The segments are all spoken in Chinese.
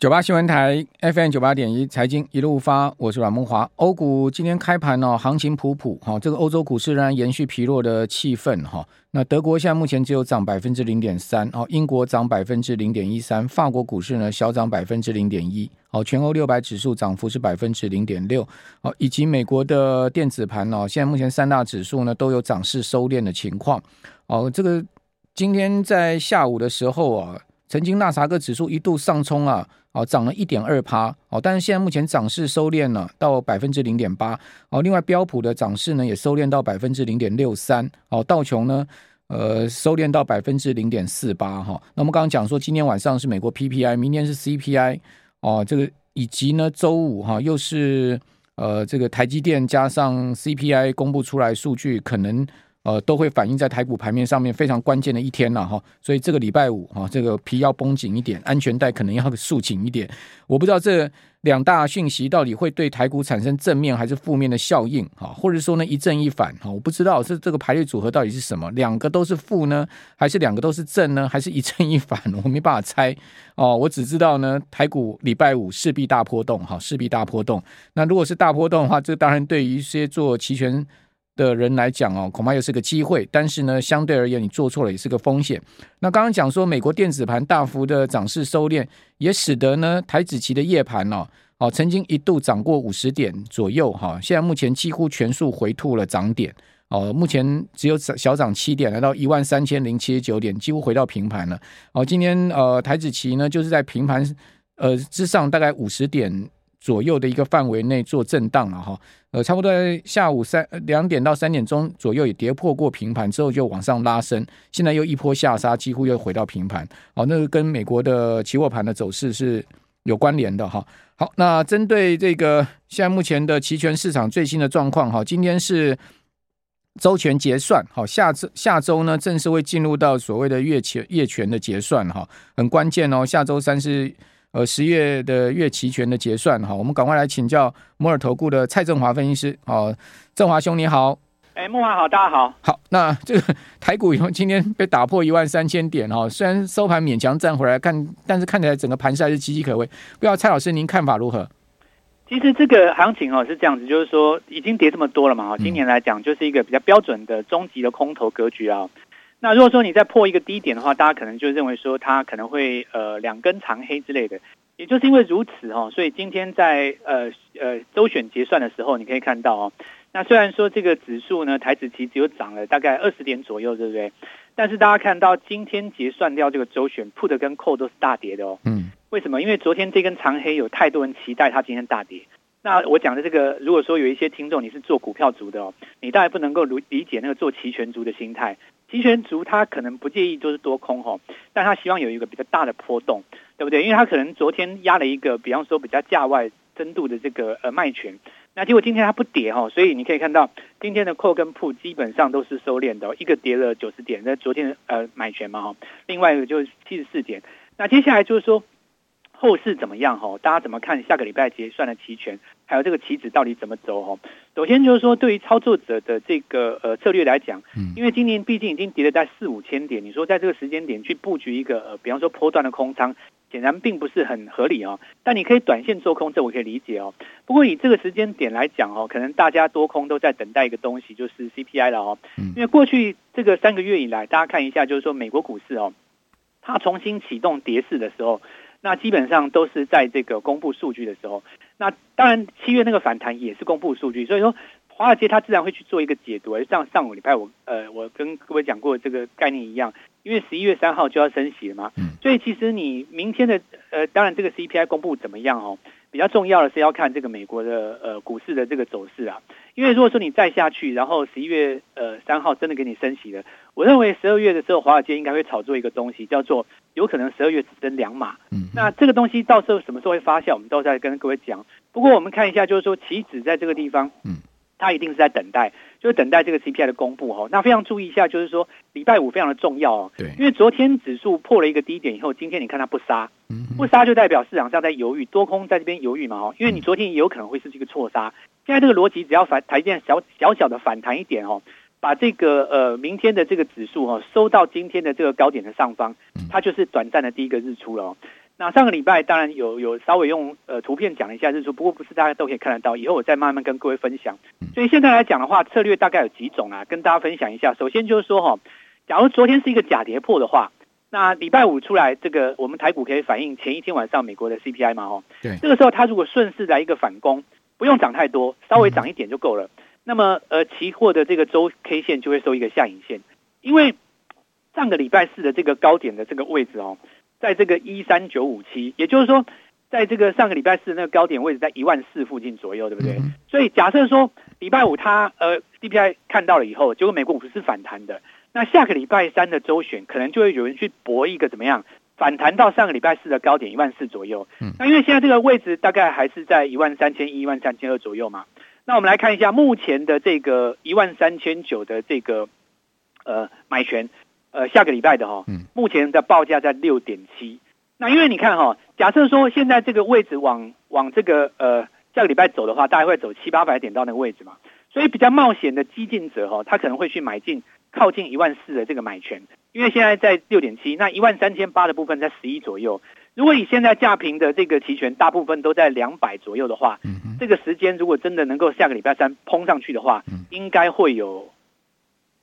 九八新闻台 FM 九八点一财经一路发，我是阮梦华。欧股今天开盘哦，行情普普哈，这个欧洲股市仍然延续疲弱的气氛哈。那德国现在目前只有涨百分之零点三哦，英国涨百分之零点一三，法国股市呢小涨百分之零点一哦，全欧六百指数涨幅是百分之零点六哦，以及美国的电子盘哦，现在目前三大指数呢都有涨势收敛的情况哦。这个今天在下午的时候啊，曾经纳斯达克指数一度上冲啊。哦，涨了一点二趴，哦，但是现在目前涨势收敛了到百分之零点八，哦，另外标普的涨势呢也收敛到百分之零点六三，哦，道琼呢，呃，收敛到百分之零点四八，哈，那我们刚刚讲说今天晚上是美国 PPI，明天是 CPI，哦，这个以及呢周五哈又是呃这个台积电加上 CPI 公布出来数据可能。呃，都会反映在台股盘面上面非常关键的一天了哈，所以这个礼拜五哈，这个皮要绷紧一点，安全带可能要束紧一点。我不知道这两大讯息到底会对台股产生正面还是负面的效应哈，或者说呢一正一反哈，我不知道是这个排列组合到底是什么，两个都是负呢，还是两个都是正呢，还是一正一反，我没办法猜哦。我只知道呢，台股礼拜五势必大波动哈，势必大波动。那如果是大波动的话，这当然对于一些做期权。的人来讲哦，恐怕又是个机会，但是呢，相对而言，你做错了也是个风险。那刚刚讲说，美国电子盘大幅的涨势收敛，也使得呢台指期的夜盘哦，哦曾经一度涨过五十点左右哈，现在目前几乎全数回吐了涨点哦，目前只有小涨七点，来到一万三千零七十九点，几乎回到平盘了。哦，今天呃台指期呢就是在平盘呃之上大概五十点左右的一个范围内做震荡了哈。呃，差不多在下午三两点到三点钟左右也跌破过平盘之后就往上拉升，现在又一波下杀，几乎又回到平盘。好，那个跟美国的期货盘的走势是有关联的哈。好，那针对这个现在目前的期权市场最新的状况哈，今天是周权结算，好，下周下周呢正式会进入到所谓的月权月权的结算哈，很关键哦，下周三是。呃，十月的月期权的结算哈，我们赶快来请教摩尔投顾的蔡振华分析师。好，振华兄你好。哎，木华好，大家好。好，那这个 台股今天被打破一万三千点哈，虽然收盘勉强站回来看，但是看起来整个盘势还是岌岌可危。不知道蔡老师您看法如何？其实这个行情哦是这样子，就是说已经跌这么多了嘛哈，今年来讲就是一个比较标准的终极的空头格局啊。那如果说你再破一个低点的话，大家可能就认为说它可能会呃两根长黑之类的，也就是因为如此哦，所以今天在呃呃周选结算的时候，你可以看到哦，那虽然说这个指数呢台指期只有涨了大概二十点左右，对不对？但是大家看到今天结算掉这个周选 put 跟 call 都是大跌的哦，嗯，为什么？因为昨天这根长黑有太多人期待它今天大跌。那我讲的这个，如果说有一些听众你是做股票族的哦，你大概不能够理理解那个做期权族的心态。期权族他可能不介意就是多空哈，但他希望有一个比较大的波动，对不对？因为他可能昨天压了一个，比方说比较价外深度的这个呃卖权，那结果今天它不跌哈，所以你可以看到今天的扣跟铺基本上都是收敛的，一个跌了九十点，那昨天呃买权嘛哈，另外一个就是七十四点，那接下来就是说。后市怎么样？哈，大家怎么看下个礼拜结算的期权，还有这个期指到底怎么走？哈，首先就是说，对于操作者的这个呃策略来讲，因为今年毕竟已经跌了在四五千点，你说在这个时间点去布局一个呃，比方说波段的空仓，显然并不是很合理哦。但你可以短线做空，这我可以理解哦。不过以这个时间点来讲哦，可能大家多空都在等待一个东西，就是 CPI 了哦。因为过去这个三个月以来，大家看一下，就是说美国股市哦，它重新启动跌势的时候。那基本上都是在这个公布数据的时候，那当然七月那个反弹也是公布数据，所以说华尔街它自然会去做一个解读。像上个礼拜我呃我跟各位讲过这个概念一样，因为十一月三号就要升息了嘛，所以其实你明天的呃当然这个 CPI 公布怎么样哦，比较重要的是要看这个美国的呃股市的这个走势啊，因为如果说你再下去，然后十一月呃三号真的给你升息了，我认为十二月的时候华尔街应该会炒作一个东西叫做。有可能十二月只升两码，嗯，那这个东西到时候什么时候会发酵，我们到时候再跟各位讲。不过我们看一下，就是说期指在这个地方，嗯，它一定是在等待，就是等待这个 CPI 的公布哈。那非常注意一下，就是说礼拜五非常的重要哦，对，因为昨天指数破了一个低点以后，今天你看它不杀，不杀就代表市场上在犹豫，多空在这边犹豫嘛哈，因为你昨天也有可能会是这个错杀，现在这个逻辑只要反台积电小小小的反弹一点哦。把这个呃明天的这个指数哈、哦、收到今天的这个高点的上方，它就是短暂的第一个日出了哦。那上个礼拜当然有有稍微用呃图片讲了一下日出，不过不是大家都可以看得到，以后我再慢慢跟各位分享。所以现在来讲的话，策略大概有几种啊，跟大家分享一下。首先就是说哈，假如昨天是一个假跌破的话，那礼拜五出来这个我们台股可以反映前一天晚上美国的 CPI 嘛，哦，对，这个时候它如果顺势来一个反攻，不用涨太多，稍微涨一点就够了。那么呃，期货的这个周 K 线就会收一个下影线，因为上个礼拜四的这个高点的这个位置哦。在这个一三九五七，也就是说，在这个上个礼拜四那个高点位置在一万四附近左右，对不对？嗯、所以假设说礼拜五它呃 DPI 看到了以后，结果美国股市是反弹的，那下个礼拜三的周选可能就会有人去搏一个怎么样反弹到上个礼拜四的高点一万四左右。嗯，那因为现在这个位置大概还是在一万三千一、一万三千二左右嘛。那我们来看一下目前的这个一万三千九的这个呃买权。呃，下个礼拜的哈，目前的报价在六点七。那因为你看哈，假设说现在这个位置往往这个呃下个礼拜走的话，大概会走七八百点到那个位置嘛。所以比较冒险的激进者哈，他可能会去买进靠近一万四的这个买权，因为现在在六点七，那一万三千八的部分在十一左右。如果以现在价平的这个期权，大部分都在两百左右的话，这个时间如果真的能够下个礼拜三碰上去的话，应该会有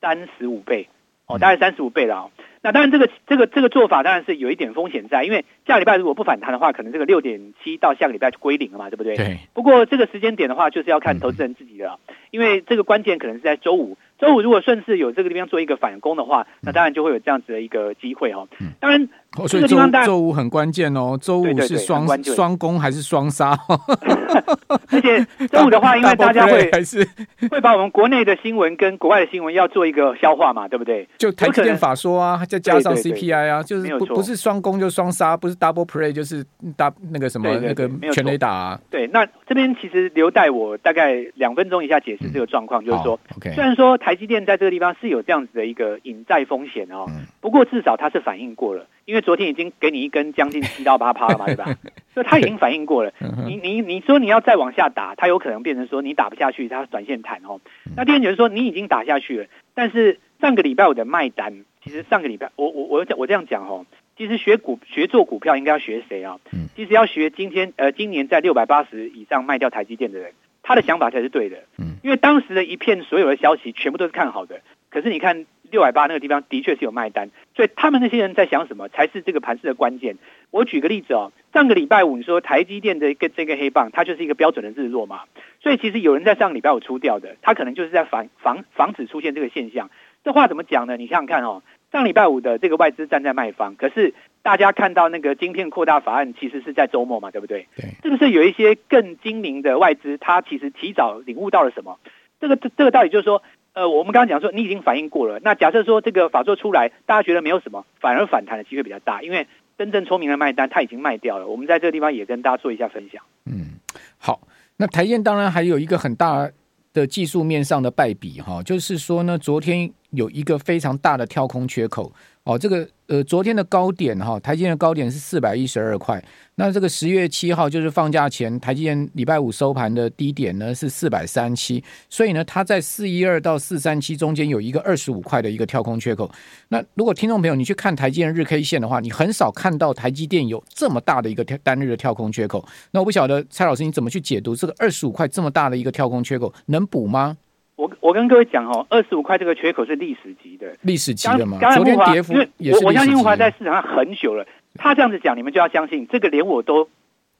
三十五倍。哦，大概三十五倍了哦。那当然，这个这个这个做法当然是有一点风险在，因为下礼拜如果不反弹的话，可能这个六点七到下个礼拜就归零了嘛，对不对？对。不过这个时间点的话，就是要看投资人自己的了，因为这个关键可能是在周五。周五如果顺势有这个地方做一个反攻的话，那当然就会有这样子的一个机会哦。当然。所以周周五很关键哦，周五是双双攻还是双杀？而且周五的话，因为大家会还是会把我们国内的新闻跟国外的新闻要做一个消化嘛，对不对？就台积电法说啊，再加上 CPI 啊，就是不不是双攻就双杀，不是 double play 就是大那个什么那个全垒打啊。对，那这边其实留待我大概两分钟以下解释这个状况，就是说，虽然说台积电在这个地方是有这样子的一个隐在风险哦，不过至少它是反应过了，因为。昨天已经给你一根将近 七到八趴了嘛，对吧？所以他已经反应过了。你你你说你要再往下打，它有可能变成说你打不下去，它短线弹哦。那第二点就是说你已经打下去了，但是上个礼拜我的卖单，其实上个礼拜我我我我这样讲哦，其实学股学做股票应该要学谁啊？其实要学今天呃今年在六百八十以上卖掉台积电的人，他的想法才是对的。因为当时的一片所有的消息全部都是看好的，可是你看。六百八那个地方的确是有卖单，所以他们那些人在想什么才是这个盘势的关键。我举个例子哦，上个礼拜五你说台积电的一个这个黑棒，它就是一个标准的日落嘛，所以其实有人在上个礼拜五出掉的，他可能就是在防防防止出现这个现象。这话怎么讲呢？你想想看哦，上礼拜五的这个外资站在卖方，可是大家看到那个晶片扩大法案其实是在周末嘛，对不对？对，是不是有一些更精明的外资，他其实提早领悟到了什么？这个这这个道理就是说。呃，我们刚刚讲说，你已经反应过了。那假设说这个法做出来，大家觉得没有什么，反而反弹的机会比较大，因为真正聪明的卖单他已经卖掉了。我们在这个地方也跟大家做一下分享。嗯，好，那台积电当然还有一个很大的技术面上的败笔哈，就是说呢，昨天有一个非常大的跳空缺口。哦，这个呃，昨天的高点哈，台积电的高点是四百一十二块。那这个十月七号就是放假前，台积电礼拜五收盘的低点呢是四百三七，所以呢，它在四一二到四三七中间有一个二十五块的一个跳空缺口。那如果听众朋友你去看台积电日 K 线的话，你很少看到台积电有这么大的一个跳单日的跳空缺口。那我不晓得蔡老师你怎么去解读这个二十五块这么大的一个跳空缺口，能补吗？我我跟各位讲哦，二十五块这个缺口是历史级的，历史级的嘛。刚才慕驊，因为我我相信木华在市场上很久了，他这样子讲，你们就要相信，这个连我都。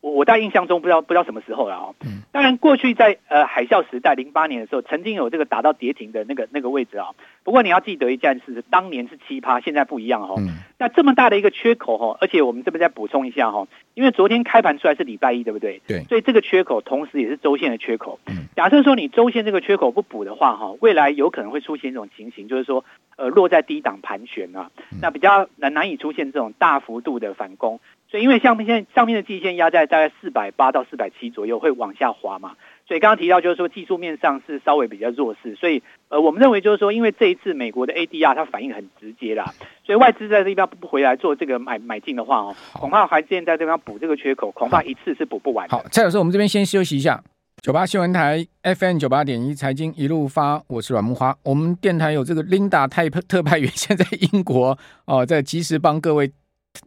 我我在印象中不知道不知道什么时候了哦。嗯。当然，过去在呃海啸时代零八年的时候，曾经有这个打到跌停的那个那个位置啊。不过你要记得一件事，当年是七趴，现在不一样哈。嗯。那这么大的一个缺口哈，而且我们这边再补充一下哈，因为昨天开盘出来是礼拜一，对不对？对。所以这个缺口同时也是周线的缺口。嗯。假设说你周线这个缺口不补的话哈，未来有可能会出现一种情形，就是说呃落在低档盘旋啊，那比较难难以出现这种大幅度的反攻。所以，因为像现在上面的季线压在大概四百八到四百七左右，会往下滑嘛。所以刚刚提到就是说技术面上是稍微比较弱势。所以，呃，我们认为就是说，因为这一次美国的 ADR 它反应很直接啦，所以外资在这边不回来做这个买买进的话哦，恐怕还现在这边补这个缺口，恐怕一次是补不完。好，蔡老师，我们这边先休息一下。九八新闻台 FM 九八点一财经一路发，我是阮木花。我们电台有这个琳达泰特派员，现在英国哦，在及时帮各位。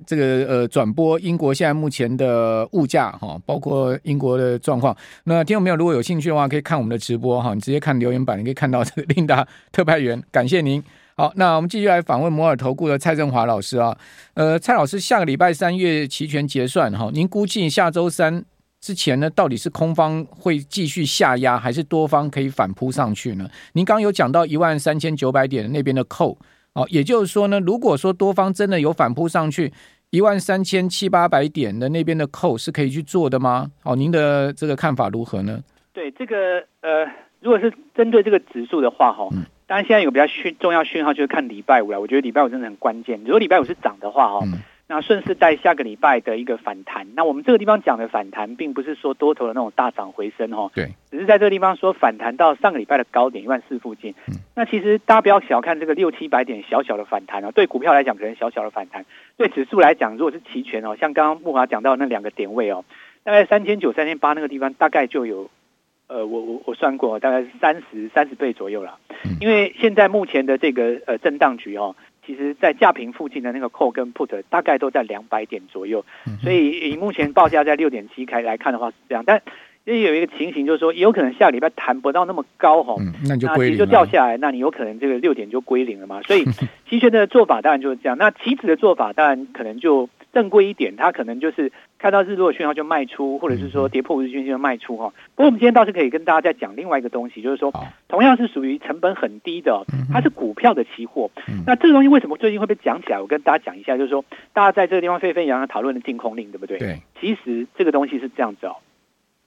这个呃转播英国现在目前的物价哈，包括英国的状况。那听众朋友如果有兴趣的话，可以看我们的直播哈，你直接看留言板，你可以看到这个琳达特派员，感谢您。好，那我们继续来访问摩尔投顾的蔡振华老师啊。呃，蔡老师，下个礼拜三月期权结算哈，您估计下周三之前呢，到底是空方会继续下压，还是多方可以反扑上去呢？您刚有讲到一万三千九百点那边的扣。哦，也就是说呢，如果说多方真的有反扑上去一万三千七八百点的那边的扣是可以去做的吗？哦，您的这个看法如何呢？对这个呃，如果是针对这个指数的话，哈、嗯，当然现在有比较讯重要讯号就是看礼拜五了。我觉得礼拜五真的很关键。如果礼拜五是涨的话，哈、嗯。那顺势在下个礼拜的一个反弹，那我们这个地方讲的反弹，并不是说多头的那种大涨回升哦，对，只是在这个地方说反弹到上个礼拜的高点一万四附近。那其实大家不要小看这个六七百点小小的反弹哦，对股票来讲可能小小的反弹，对指数来讲，如果是期权哦，像刚刚木华讲到那两个点位哦，大概三千九、三千八那个地方，大概就有呃，我我我算过，大概是三十三十倍左右了，因为现在目前的这个呃震荡局哦。其实，在价平附近的那个 call 跟 put 大概都在两百点左右，所以以目前报价在六点七开来看的话是这样，但也有一个情形就是说，有可能下礼拜谈不到那么高哈，那就其实就掉下来，那你有可能这个六点就归零了嘛。所以期权的做法当然就是这样，那期指的做法当然可能就。正规一点，它可能就是看到日落讯号就卖出，或者是说跌破五日均线就卖出哈。不过我们今天倒是可以跟大家再讲另外一个东西，就是说同样是属于成本很低的，它是股票的期货。那这个东西为什么最近会被讲起来？我跟大家讲一下，就是说大家在这个地方沸沸扬扬讨论的净空令，对不对？对。其实这个东西是这样子哦。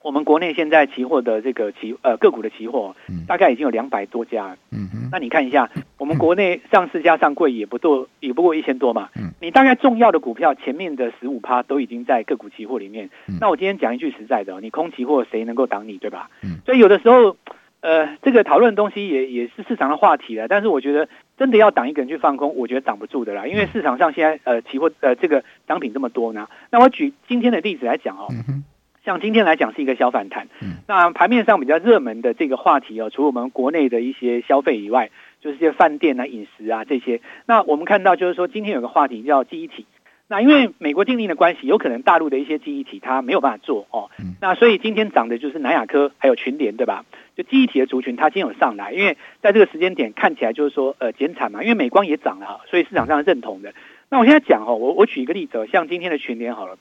我们国内现在期货的这个期呃个股的期货，大概已经有两百多家。嗯哼。那你看一下，我们国内上市加上柜也不多，也不过一千多嘛。嗯。你大概重要的股票前面的十五趴都已经在个股期货里面。那我今天讲一句实在的，你空期货谁能够挡你，对吧？嗯。所以有的时候，呃，这个讨论的东西也也是市场的话题了。但是我觉得真的要挡一个人去放空，我觉得挡不住的啦。因为市场上现在呃期货呃这个商品这么多呢。那我举今天的例子来讲哦。嗯像今天来讲是一个小反弹，嗯，那盘面上比较热门的这个话题哦，除了我们国内的一些消费以外，就是一些饭店啊、饮食啊这些。那我们看到就是说，今天有个话题叫记忆体。那因为美国禁令的关系，有可能大陆的一些记忆体它没有办法做哦。那所以今天涨的就是南亚科还有群联，对吧？就记忆体的族群，它今天有上来，因为在这个时间点看起来就是说呃减产嘛，因为美光也涨了，所以市场上是认同的。那我现在讲哦，我我举一个例子，像今天的群联好了。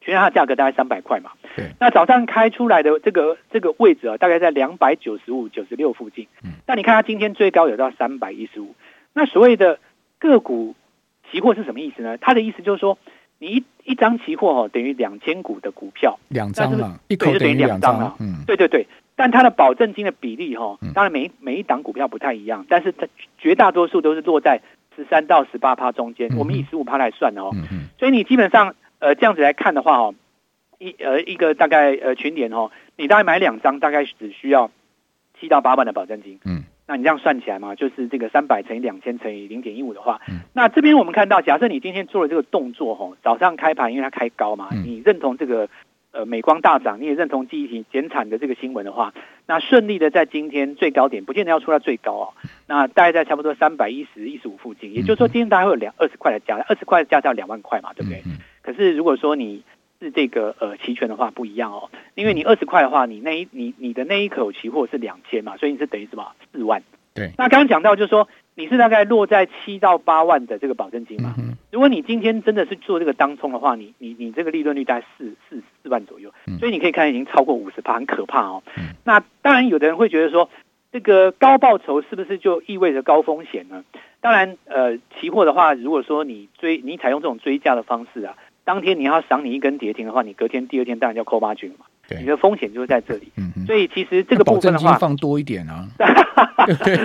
全它的价格大概三百块嘛，对。那早上开出来的这个这个位置啊，大概在两百九十五、九十六附近。嗯。那你看它今天最高有到三百一十五。那所谓的个股期货是什么意思呢？它的意思就是说，你一一张期货哦，等于两千股的股票，两张嘛，一口等于两张啊。嗯。对对对，但它的保证金的比例哈，当然每一每一档股票不太一样，但是它绝大多数都是落在十三到十八趴中间。我们以十五趴来算哦。所以你基本上。呃，这样子来看的话，哦，一呃一个大概呃群联哦，你大概买两张，大概只需要七到八万的保证金。嗯，那你这样算起来嘛，就是这个三百乘以两千乘以零点一五的话，嗯，那这边我们看到，假设你今天做了这个动作，哦，早上开盘因为它开高嘛，嗯，你认同这个呃美光大涨，你也认同记忆体减产的这个新闻的话，那顺利的在今天最高点，不见得要出到最高哦，那大概在差不多三百一十一十五附近，也就是说今天大概会有两二十块的价，二十块的价到两万块嘛，对不对？嗯嗯可是如果说你是这个呃期权的话不一样哦，因为你二十块的话，你那一你你的那一口期货是两千嘛，所以你是等于什么四万？对。那刚刚讲到就是说你是大概落在七到八万的这个保证金嘛。嗯。如果你今天真的是做这个当冲的话，你你你这个利润率大概四四四万左右，所以你可以看已经超过五十趴，很可怕哦。嗯。那当然有的人会觉得说，这个高报酬是不是就意味着高风险呢？当然，呃，期货的话，如果说你追你采用这种追价的方式啊。当天你要赏你一根跌停的话，你隔天第二天当然要扣八均嘛。对，你的风险就是在这里。嗯嗯。所以其实这个部分的话，放多一点啊。对。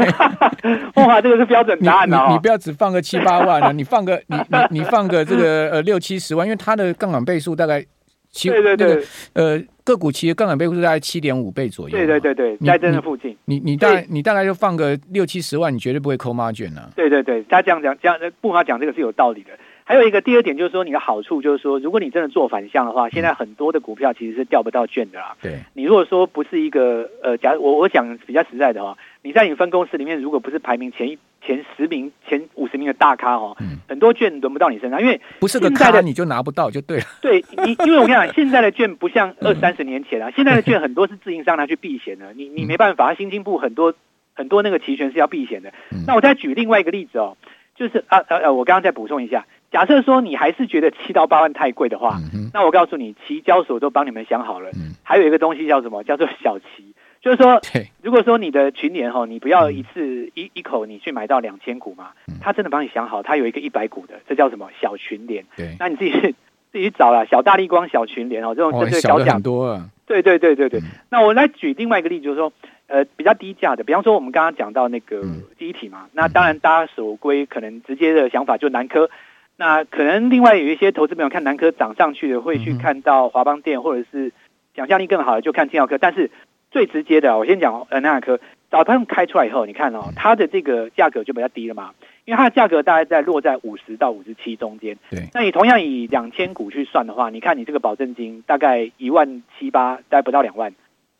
哇，这个是标准答案啊、哦！你不要只放个七八万啊，你放个 你你你放个这个呃六七十万，因为它的杠杆倍数大概七对对对、那个、呃个股期的杠杆倍数大概七点五倍左右。对对对对，在这个附近。你你，大概你大概就放个六七十万，你绝对不会扣 margin 啊。对对对，他这样讲这样，不他讲这个是有道理的。还有一个第二点就是说，你的好处就是说，如果你真的做反向的话，现在很多的股票其实是调不到券的啦。对，你如果说不是一个呃，假如我我讲比较实在的话，你在你分公司里面，如果不是排名前一前十名、前五十名的大咖哦，嗯、很多券轮不到你身上，因为不是个咖你就拿不到就对了。对你，因为我跟你讲，现在的券不像二三十年前啊，嗯、现在的券很多是自营商拿去避险的，你你没办法，新兴部很多很多那个期权是要避险的。嗯、那我再举另外一个例子哦，就是啊啊啊，我刚刚再补充一下，假设说你还是觉得七到八万太贵的话，嗯、那我告诉你，期交所都帮你们想好了，嗯、还有一个东西叫什么？叫做小期。就是说，如果说你的群联哈，你不要一次一一口你去买到两千股嘛，他真的帮你想好，他有一个一百股的，这叫什么？小群联？对，那你自己 自己去找了小大力光小群联哦，这种这个小奖。多啊。对对对对对。那我来举另外一个例子，就是说，呃，比较低价的，比方说我们刚刚讲到那个第一体嘛，那当然大家所归可能直接的想法就南科，那可能另外有一些投资朋友看南科涨上去的，会去看到华邦电，或者是想象力更好的就看金耀科，但是。最直接的，我先讲呃，南亚科早盘开出来以后，你看哦，它的这个价格就比较低了嘛，因为它的价格大概在落在五十到五十七中间。对，那你同样以两千股去算的话，你看你这个保证金大概一万七八，大概不到两万，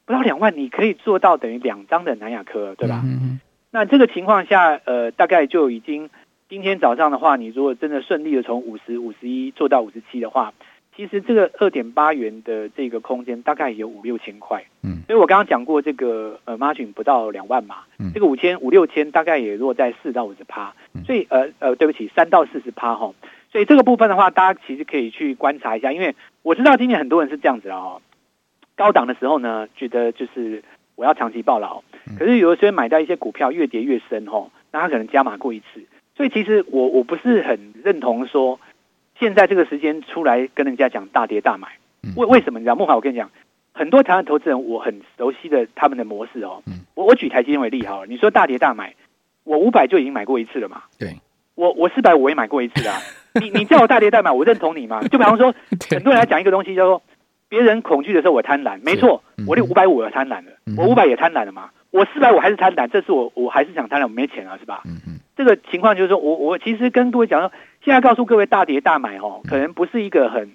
不到两万，你可以做到等于两张的南亚科，对吧？嗯嗯。那这个情况下，呃，大概就已经今天早上的话，你如果真的顺利的从五十五十一做到五十七的话。其实这个二点八元的这个空间大概有五六千块，嗯，所以我刚刚讲过这个呃 margin 不到两万嘛，嗯，这个五千五六千大概也落在四到五十趴，所以呃呃对不起三到四十趴哈，所以这个部分的话，大家其实可以去观察一下，因为我知道今天很多人是这样子哦，高档的时候呢觉得就是我要长期抱牢，可是有的时候买到一些股票越跌越深哈，那他可能加码过一次，所以其实我我不是很认同说。现在这个时间出来跟人家讲大跌大买，为为什么？你知道，孟华，我跟你讲，很多台湾投资人我很熟悉的他们的模式哦。我我举台积电为例好了，你说大跌大买，我五百就已经买过一次了嘛。对，我我四百我也买过一次啊。你你叫我大跌大买，我认同你吗？就比方说，很多人来讲一个东西叫做别人恐惧的时候我贪婪，没错，我连五百五也贪婪了，我五百也贪婪了嘛。我四百五还是贪婪，这是我我还是想贪婪，我没钱啊，是吧？这个情况就是说我我其实跟各位讲说。现在告诉各位，大跌大买哦，可能不是一个很、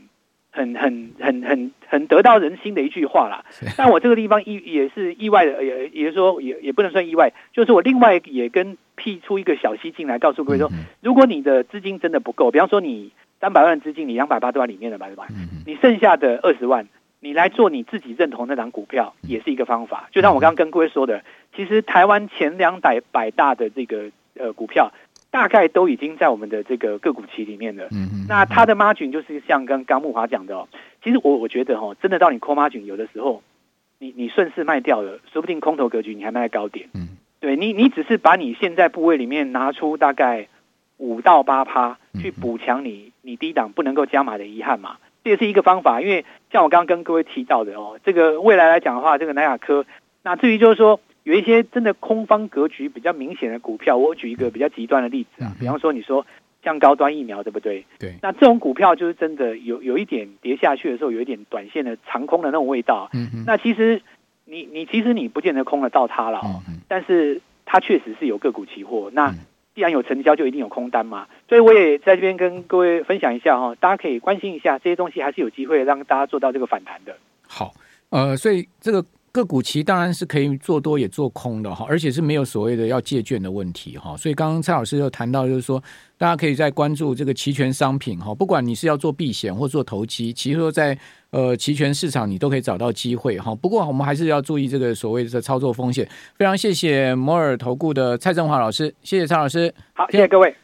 很、很、很、很、很得到人心的一句话啦。但我这个地方意也是意外的，也也就是说，也也不能算意外，就是我另外也跟辟出一个小溪进来，告诉各位说，如果你的资金真的不够，比方说你三百万资金，你两百八都在里面了吧？你剩下的二十万，你来做你自己认同那档股票，也是一个方法。就像我刚刚跟各位说的，其实台湾前两百百大的这个呃股票。大概都已经在我们的这个个股期里面了。嗯嗯。那它的 margin 就是像刚刚木华讲的哦，其实我我觉得哦，真的到你 call margin 有的时候，你你顺势卖掉了，说不定空头格局你还卖在高点。嗯。对你，你只是把你现在部位里面拿出大概五到八趴去补强你你低档不能够加码的遗憾嘛，这也是一个方法。因为像我刚刚跟各位提到的哦，这个未来来讲的话，这个南亚科，那至于就是说。有一些真的空方格局比较明显的股票，我举一个比较极端的例子啊，比方说你说像高端疫苗，对不对？对。那这种股票就是真的有有一点跌下去的时候，有一点短线的长空的那种味道。嗯嗯。那其实你你其实你不见得空了到它了哦，但是它确实是有个股期货。那既然有成交，就一定有空单嘛。所以我也在这边跟各位分享一下哈，大家可以关心一下这些东西，还是有机会让大家做到这个反弹的。好，呃，所以这个。个股期当然是可以做多也做空的哈，而且是没有所谓的要借券的问题哈。所以刚刚蔡老师又谈到，就是说大家可以在关注这个期权商品哈，不管你是要做避险或做投机，其实说在呃期权市场你都可以找到机会哈。不过我们还是要注意这个所谓的操作风险。非常谢谢摩尔投顾的蔡振华老师，谢谢蔡老师，好，谢谢各位。